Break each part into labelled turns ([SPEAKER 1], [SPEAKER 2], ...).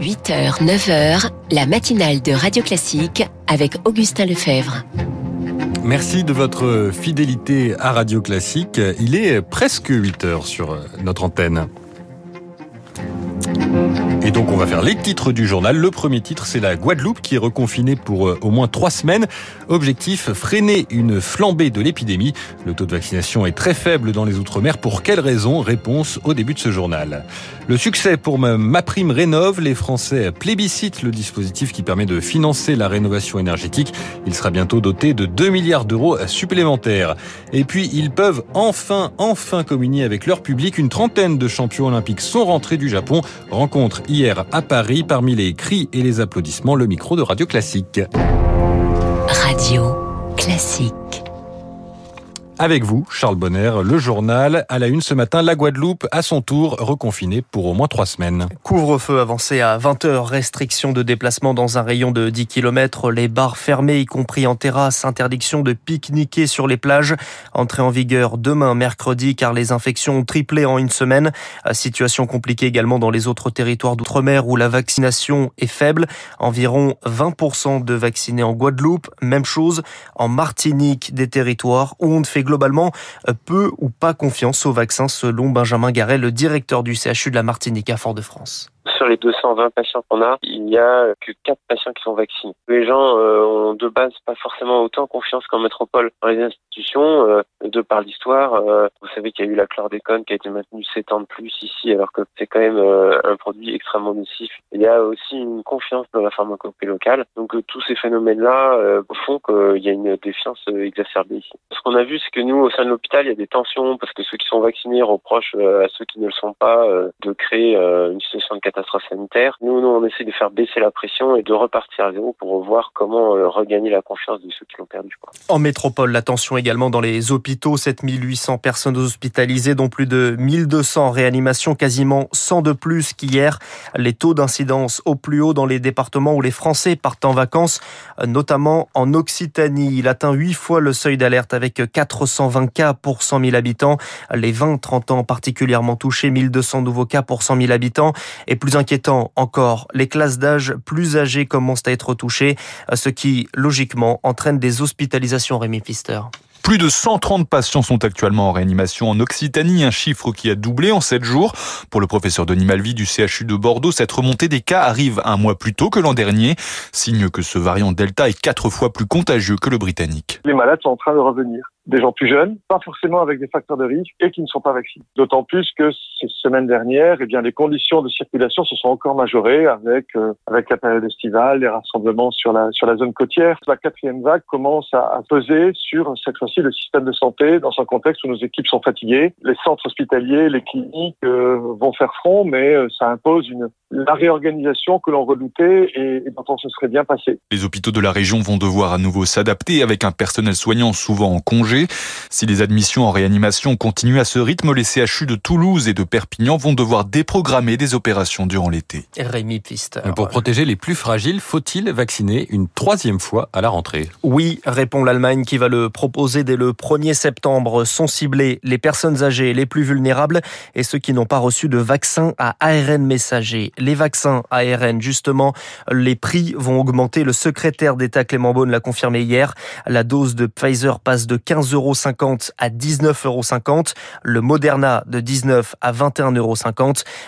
[SPEAKER 1] 8h, 9h, la matinale de Radio Classique avec Augustin Lefebvre.
[SPEAKER 2] Merci de votre fidélité à Radio Classique. Il est presque 8 heures sur notre antenne. Donc on va faire les titres du journal. Le premier titre, c'est la Guadeloupe qui est reconfinée pour euh, au moins trois semaines. Objectif, freiner une flambée de l'épidémie. Le taux de vaccination est très faible dans les Outre-mer. Pour quelles raisons Réponse au début de ce journal. Le succès pour ma prime rénove. Les Français plébiscitent le dispositif qui permet de financer la rénovation énergétique. Il sera bientôt doté de 2 milliards d'euros supplémentaires. Et puis ils peuvent enfin, enfin communier avec leur public. Une trentaine de champions olympiques sont rentrés du Japon. Rencontre hier à Paris parmi les cris et les applaudissements, le micro de Radio Classique.
[SPEAKER 1] Radio Classique.
[SPEAKER 2] Avec vous, Charles Bonner, le journal. À la une ce matin, la Guadeloupe, à son tour, reconfinée pour au moins trois semaines.
[SPEAKER 3] Couvre-feu avancé à 20h, restriction de déplacement dans un rayon de 10 km, les bars fermés, y compris en terrasse, interdiction de pique-niquer sur les plages. Entrée en vigueur demain, mercredi, car les infections ont triplé en une semaine. Situation compliquée également dans les autres territoires d'outre-mer où la vaccination est faible. Environ 20% de vaccinés en Guadeloupe. Même chose en Martinique, des territoires où on ne fait globalement euh, peu ou pas confiance au vaccin selon Benjamin Garret, le directeur du CHU de la Martinique à Fort-de-France.
[SPEAKER 4] Sur les 220 patients qu'on a, il n'y a que 4 patients qui sont vaccinés. Les gens euh, ont de base pas forcément autant confiance qu'en métropole dans les institutions, euh, de par l'histoire. Euh, vous savez qu'il y a eu la chlordécone qui a été maintenue 7 ans de plus ici, alors que c'est quand même euh, un produit extrêmement nocif. Il y a aussi une confiance dans la pharmacopée locale. Donc tous ces phénomènes-là font qu'il y a une défiance exacerbée ici. Ce qu'on a vu, c'est que nous, au sein de l'hôpital, il y a des tensions parce que ceux qui sont vaccinés reprochent à ceux qui ne le sont pas de créer une situation de catastrophe sanitaire. Nous, nous, on essaie de faire baisser la pression et de repartir à zéro pour voir comment euh, regagner la confiance de ceux qui l'ont perdu.
[SPEAKER 3] En métropole, la tension également dans les hôpitaux, 7800 personnes hospitalisées, dont plus de 1200 en réanimation, quasiment 100 de plus qu'hier. Les taux d'incidence au plus haut dans les départements où les Français partent en vacances, notamment en Occitanie. Il atteint 8 fois le seuil d'alerte avec 420 cas pour 100 000 habitants. Les 20-30 ans particulièrement touchés, 1200 nouveaux cas pour 100 000 habitants. Et plus inquiétant encore, les classes d'âge plus âgées commencent à être touchées, ce qui, logiquement, entraîne des hospitalisations, Rémi Pfister.
[SPEAKER 5] Plus de 130 patients sont actuellement en réanimation en Occitanie, un chiffre qui a doublé en 7 jours. Pour le professeur Denis Malvy du CHU de Bordeaux, cette remontée des cas arrive un mois plus tôt que l'an dernier, signe que ce variant Delta est quatre fois plus contagieux que le britannique.
[SPEAKER 6] Les malades sont en train de revenir des gens plus jeunes, pas forcément avec des facteurs de risque et qui ne sont pas vaccinés. D'autant plus que ces semaines dernières, eh bien, les conditions de circulation se sont encore majorées avec euh, avec la période estivale, les rassemblements sur la sur la zone côtière. La quatrième vague commence à, à peser sur cette fois-ci le système de santé dans un contexte où nos équipes sont fatiguées. Les centres hospitaliers, les cliniques euh, vont faire front, mais euh, ça impose une la réorganisation que l'on redoutait et, et dont on se serait bien passé.
[SPEAKER 5] Les hôpitaux de la région vont devoir à nouveau s'adapter avec un personnel soignant souvent en congé si les admissions en réanimation continuent à ce rythme, les CHU de Toulouse et de Perpignan vont devoir déprogrammer des opérations durant l'été.
[SPEAKER 3] Rémi Pfister.
[SPEAKER 2] Pour protéger les plus fragiles, faut-il vacciner une troisième fois à la rentrée?
[SPEAKER 3] Oui, répond l'Allemagne qui va le proposer dès le 1er septembre. Sont ciblés les personnes âgées les plus vulnérables et ceux qui n'ont pas reçu de vaccin à ARN messager. Les vaccins ARN, justement, les prix vont augmenter. Le secrétaire d'État Clément Beaune l'a confirmé hier. La dose de Pfizer passe de 15 euros à 19,50 euros. Le Moderna de 19 à 21,50 euros.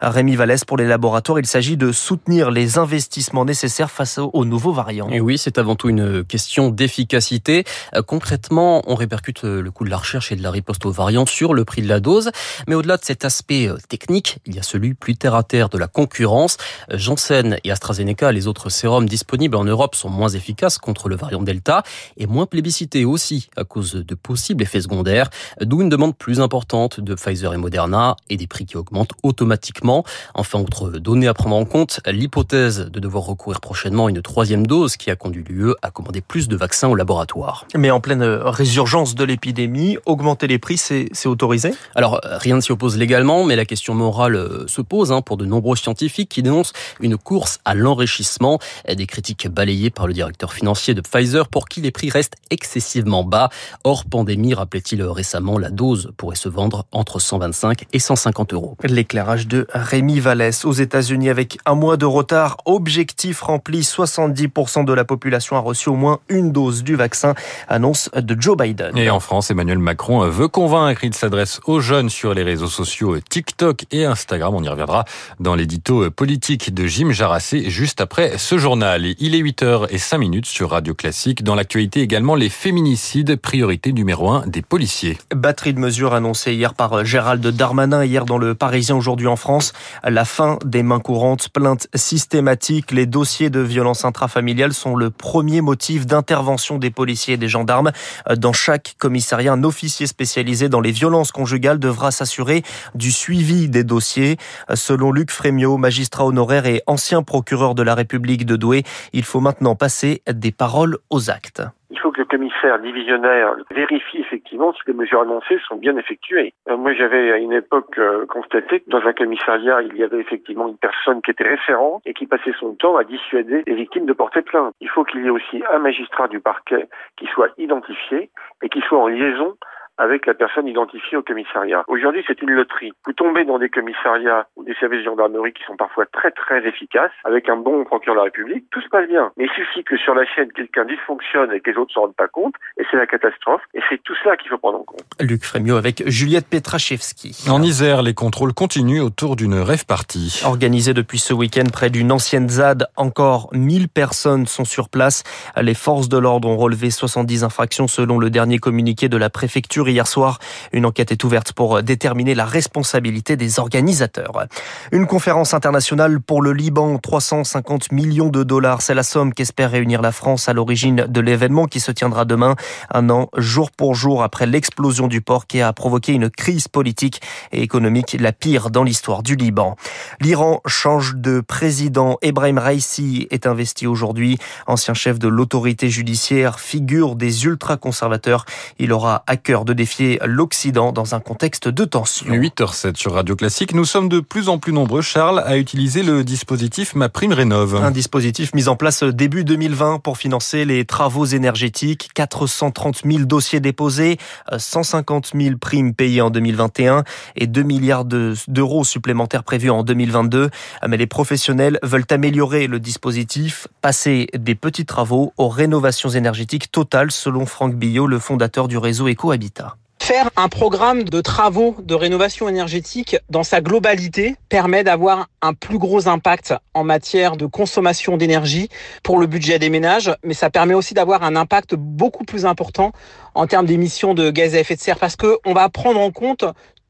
[SPEAKER 3] Rémi Vallès pour les laboratoires, il s'agit de soutenir les investissements nécessaires face aux nouveaux variants.
[SPEAKER 7] Et oui, c'est avant tout une question d'efficacité. Euh, concrètement, on répercute euh, le coût de la recherche et de la riposte aux variants sur le prix de la dose. Mais au-delà de cet aspect euh, technique, il y a celui plus terre à terre de la concurrence. Janssen et AstraZeneca, les autres sérums disponibles en Europe sont moins efficaces contre le variant Delta et moins plébiscités aussi à cause de possibles effets secondaires, d'où une demande plus importante de Pfizer et Moderna et des prix qui augmentent automatiquement. Enfin, autre donnée à prendre en compte, l'hypothèse de devoir recourir prochainement à une troisième dose qui a conduit l'UE à commander plus de vaccins au laboratoire.
[SPEAKER 3] Mais en pleine résurgence de l'épidémie, augmenter les prix, c'est autorisé?
[SPEAKER 7] Alors, rien ne s'y oppose légalement, mais la question morale euh, se pose hein, pour de nombreux scientifiques qui dénoncent une course à l'enrichissement. Des critiques balayées par le directeur financier de Pfizer pour qui les prix restent excessivement bas. Or, pandémie, rappelait-il récemment, la dose pourrait se vendre entre 125 et 150 euros.
[SPEAKER 3] L'éclairage de Rémi Vallès aux États-Unis avec un mois de retard. Objectif rempli, 70% de la population a reçu au moins une dose du vaccin, annonce de Joe Biden.
[SPEAKER 2] Et en France, Emmanuel Macron veut convaincre. Il s'adresse aux jeunes sur les réseaux sociaux TikTok et Instagram. On y reviendra dans l'édito politique de Jim Jarassé juste après ce journal. Il est 8h05 minutes sur Radio Classique. Dans l'actualité également, les féminicides, priorité numéro un des policiers.
[SPEAKER 3] Batterie de mesures annoncée hier par Gérald Darmanin, hier dans le Parisien, aujourd'hui en France. La fin des mains courantes, plaintes systématiques, les dossiers de violence intrafamiliale sont le premier motif d'intervention des policiers et des gendarmes. Dans chaque commissariat, un officier spécialisé dans les violences conjugales devra s'assurer du suivi des dossiers. Selon Luc Frémiot, magistrat honoraire et ancien procureur de la République de Douai, il faut maintenant passer des paroles aux actes.
[SPEAKER 8] Il faut que le commissaire divisionnaire vérifie effectivement si les mesures annoncées sont bien effectuées. Euh, moi, j'avais à une époque euh, constaté que dans un commissariat, il y avait effectivement une personne qui était référente et qui passait son temps à dissuader les victimes de porter plainte. Il faut qu'il y ait aussi un magistrat du parquet qui soit identifié et qui soit en liaison avec la personne identifiée au commissariat. Aujourd'hui, c'est une loterie. Vous tombez dans des commissariats ou des services de gendarmerie qui sont parfois très très efficaces, avec un bon procureur de la République, tout se passe bien. Mais il suffit que sur la chaîne, quelqu'un dysfonctionne et que les autres ne s'en rendent pas compte, et c'est la catastrophe. Et c'est tout cela qu'il faut prendre en compte.
[SPEAKER 3] Luc Frémiot avec Juliette Petrachevski.
[SPEAKER 2] En Isère, les contrôles continuent autour d'une rêve partie.
[SPEAKER 3] Organisée depuis ce week-end près d'une ancienne ZAD, encore 1000 personnes sont sur place. Les forces de l'ordre ont relevé 70 infractions selon le dernier communiqué de la préfecture hier soir. Une enquête est ouverte pour déterminer la responsabilité des organisateurs. Une conférence internationale pour le Liban, 350 millions de dollars. C'est la somme qu'espère réunir la France à l'origine de l'événement qui se tiendra demain, un an jour pour jour après l'explosion du port qui a provoqué une crise politique et économique la pire dans l'histoire du Liban. L'Iran change de président. Ebrahim Raisi est investi aujourd'hui. Ancien chef de l'autorité judiciaire, figure des ultra-conservateurs. Il aura à cœur de défier l'Occident dans un contexte de tension.
[SPEAKER 2] 8h07 sur Radio Classique. Nous sommes de plus en plus nombreux, Charles, à utiliser le dispositif Ma Prime Rénov.
[SPEAKER 3] Un dispositif mis en place début 2020 pour financer les travaux énergétiques. 430 000 dossiers déposés, 150 000 primes payées en 2021 et 2 milliards d'euros supplémentaires prévus en 2022. Mais les professionnels veulent améliorer le dispositif, passer des petits travaux aux rénovations énergétiques totales, selon Franck Billot, le fondateur du réseau Ecohabitat.
[SPEAKER 9] Faire un programme de travaux de rénovation énergétique dans sa globalité permet d'avoir un plus gros impact en matière de consommation d'énergie pour le budget des ménages, mais ça permet aussi d'avoir un impact beaucoup plus important en termes d'émissions de gaz à effet de serre parce que on va prendre en compte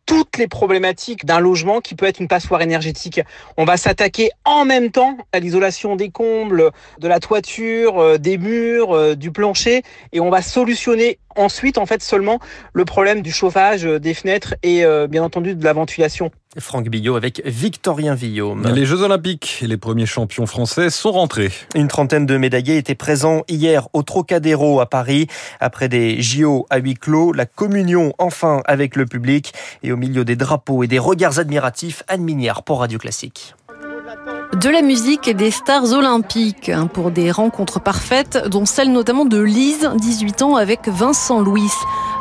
[SPEAKER 9] toutes les problématiques d'un logement qui peut être une passoire énergétique. On va s'attaquer en même temps à l'isolation des combles, de la toiture, euh, des murs, euh, du plancher, et on va solutionner ensuite en fait seulement le problème du chauffage, euh, des fenêtres et bien entendu de la ventilation.
[SPEAKER 3] Franck Billot avec Victorien Villaume.
[SPEAKER 2] Les Jeux Olympiques, les premiers champions français sont rentrés.
[SPEAKER 3] Une trentaine de médaillés étaient présents hier au Trocadéro à Paris. Après des JO à huis clos, la communion enfin avec le public et au milieu des drapeaux et des regards admiratifs, Anne Minière pour Radio Classique.
[SPEAKER 10] De la musique et des stars olympiques hein, pour des rencontres parfaites, dont celle notamment de Lise, 18 ans, avec Vincent Louis,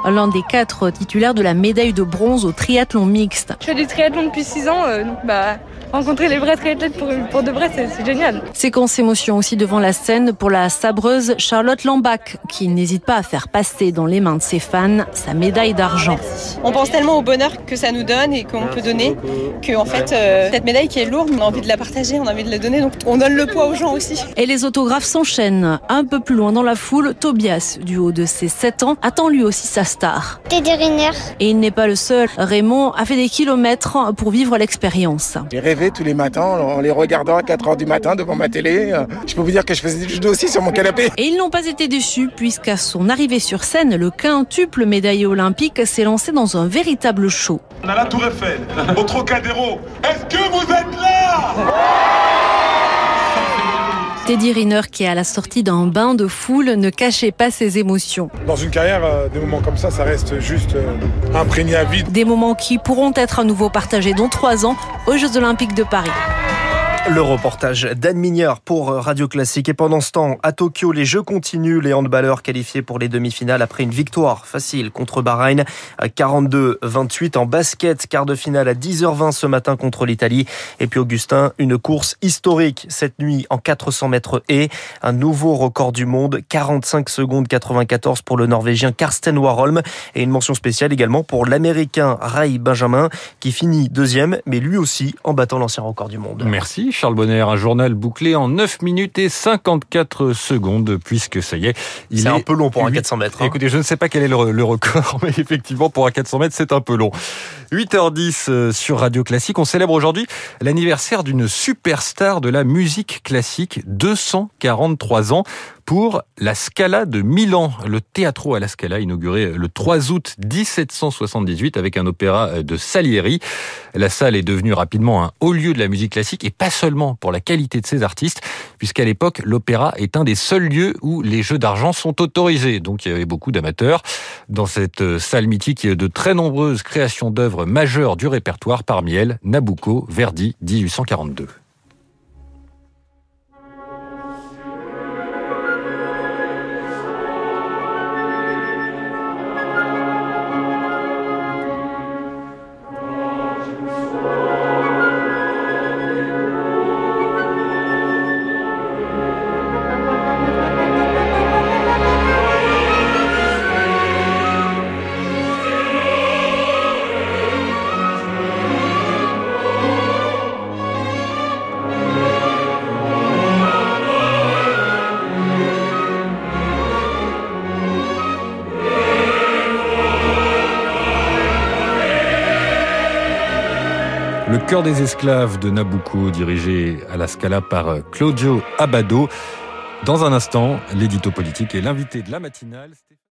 [SPEAKER 10] l'un des quatre titulaires de la médaille de bronze au triathlon mixte.
[SPEAKER 11] Je fais du triathlon depuis 6 ans, euh, donc bah rencontrer les vrais triathlètes pour, pour de vrai, c'est génial.
[SPEAKER 10] Séquence émotion aussi devant la scène pour la sabreuse Charlotte Lambach, qui n'hésite pas à faire passer dans les mains de ses fans sa médaille d'argent.
[SPEAKER 11] On pense tellement au bonheur que ça nous donne et qu'on peut donner, que en fait, euh, cette médaille qui est lourde, on a envie de la partager, on a envie de la donner, donc on donne le poids aux gens aussi.
[SPEAKER 10] Et les autographes s'enchaînent. Un peu plus loin dans la foule, Tobias, du haut de ses 7 ans, attend lui aussi sa star.
[SPEAKER 12] Teddy Riner.
[SPEAKER 10] Et il n'est pas le seul. Raymond a fait des kilomètres pour vivre l'expérience.
[SPEAKER 13] J'ai rêvé tous les matins en les regardant à 4 heures du matin devant ma télé. Je peux vous dire que je faisais du judo aussi sur mon canapé.
[SPEAKER 10] Et ils n'ont pas été déçus puisqu'à son arrivée sur scène, le quintuple médaillé olympique s'est lancé dans un véritable show.
[SPEAKER 14] On a la Tour Eiffel, au Trocadéro. Est-ce que vous êtes là?
[SPEAKER 10] Teddy Riner, qui est à la sortie d'un bain de foule, ne cachait pas ses émotions.
[SPEAKER 14] Dans une carrière, euh, des moments comme ça, ça reste juste euh, imprégné à vide.
[SPEAKER 10] Des moments qui pourront être à nouveau partagés dans trois ans aux Jeux Olympiques de Paris.
[SPEAKER 3] Le reportage d'Anne Mignard pour Radio Classique. Et pendant ce temps, à Tokyo, les Jeux continuent. Les handballeurs qualifiés pour les demi-finales après une victoire facile contre Bahreïn. 42-28 en basket. Quart de finale à 10h20 ce matin contre l'Italie. Et puis Augustin, une course historique cette nuit en 400 mètres et un nouveau record du monde. 45 secondes 94 pour le Norvégien Karsten Warholm. Et une mention spéciale également pour l'Américain Ray Benjamin qui finit deuxième, mais lui aussi en battant l'ancien record du monde.
[SPEAKER 2] Merci. Charles Bonner, un journal bouclé en 9 minutes et 54 secondes, puisque ça y est.
[SPEAKER 3] C'est un peu long pour un 400 mètres.
[SPEAKER 2] Hein. Écoutez, je ne sais pas quel est le, le record, mais effectivement, pour un 400 mètres, c'est un peu long. 8h10 euh, sur Radio Classique. On célèbre aujourd'hui l'anniversaire d'une superstar de la musique classique, 243 ans pour la Scala de Milan, le Teatro alla Scala inauguré le 3 août 1778 avec un opéra de Salieri. La salle est devenue rapidement un haut lieu de la musique classique et pas seulement pour la qualité de ses artistes, puisqu'à l'époque l'opéra est un des seuls lieux où les jeux d'argent sont autorisés. Donc il y avait beaucoup d'amateurs dans cette salle mythique. De très nombreuses créations d'œuvres majeures du répertoire, parmi elles Nabucco, Verdi, 1842. Cœur des esclaves de Nabucco, dirigé à la Scala par Claudio Abado. Dans un instant, l'édito politique et l'invité de la matinale.